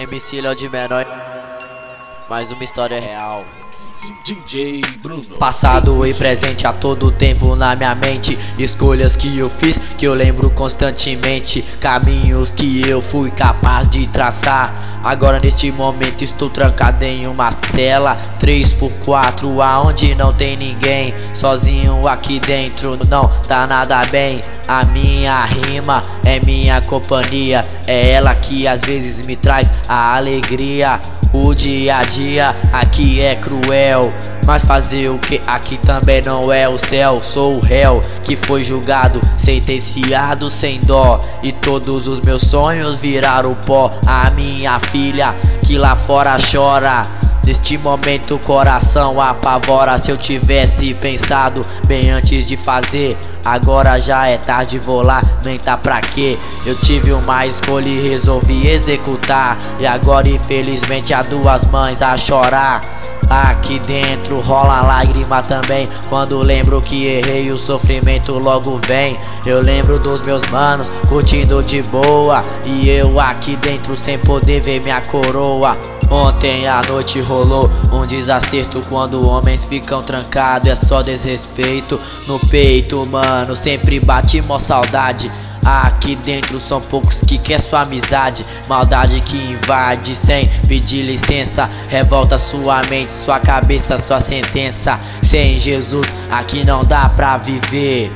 MC Léo de Menor. Mais uma história real. DJ Bruno. Passado e presente a todo tempo na minha mente. Escolhas que eu fiz que eu lembro constantemente. Caminhos que eu fui capaz de traçar. Agora neste momento estou trancado em uma cela 3x4 aonde não tem ninguém Sozinho aqui dentro não tá nada bem A minha rima é minha companhia É ela que às vezes me traz a alegria o dia a dia aqui é cruel, mas fazer o que aqui também não é o céu. Sou o réu que foi julgado, sentenciado sem dó. E todos os meus sonhos viraram pó. A minha filha que lá fora chora. Neste momento o coração apavora. Se eu tivesse pensado bem antes de fazer Agora já é tarde, vou lá, nem tá pra quê? Eu tive uma escolha e resolvi executar. E agora infelizmente há duas mães a chorar. Aqui dentro rola lágrima também. Quando lembro que errei o sofrimento logo vem. Eu lembro dos meus manos curtindo de boa. E eu aqui dentro sem poder ver minha coroa Ontem à noite rolou um desacerto Quando homens ficam trancados é só desrespeito No peito mano, sempre bate mó saudade. Aqui dentro são poucos que quer sua amizade Maldade que invade sem pedir licença Revolta sua mente, sua cabeça, sua sentença. Sem Jesus aqui não dá pra viver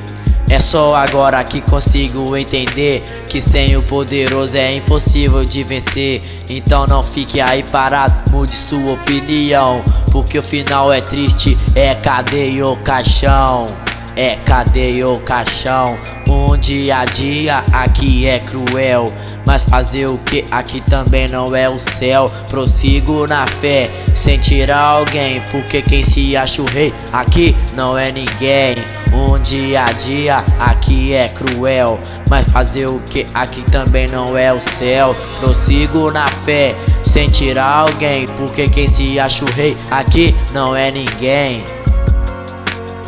é só agora que consigo entender que sem o poderoso é impossível de vencer. Então não fique aí parado, mude sua opinião, porque o final é triste, é cadeia ou caixão. É cadeia ou caixão, um dia a dia aqui é cruel. Mas fazer o que aqui também não é o céu. Prossigo na fé, sem tirar alguém. Porque quem se acha o rei aqui não é ninguém. Um dia a dia aqui é cruel. Mas fazer o que aqui também não é o céu. Prossigo na fé, sem tirar alguém. Porque quem se acha o rei aqui não é ninguém.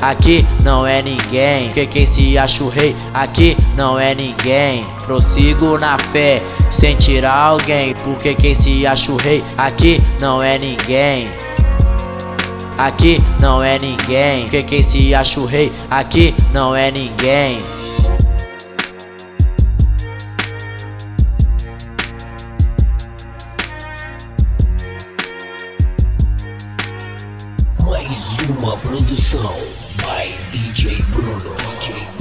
Aqui não é ninguém, que quem se acha o rei aqui não é ninguém. Prossigo na fé, sem tirar alguém, porque quem se acha o rei aqui não é ninguém. Aqui não é ninguém, que quem se acha o rei aqui não é ninguém. Mais uma produção by DJ Bruno. DJ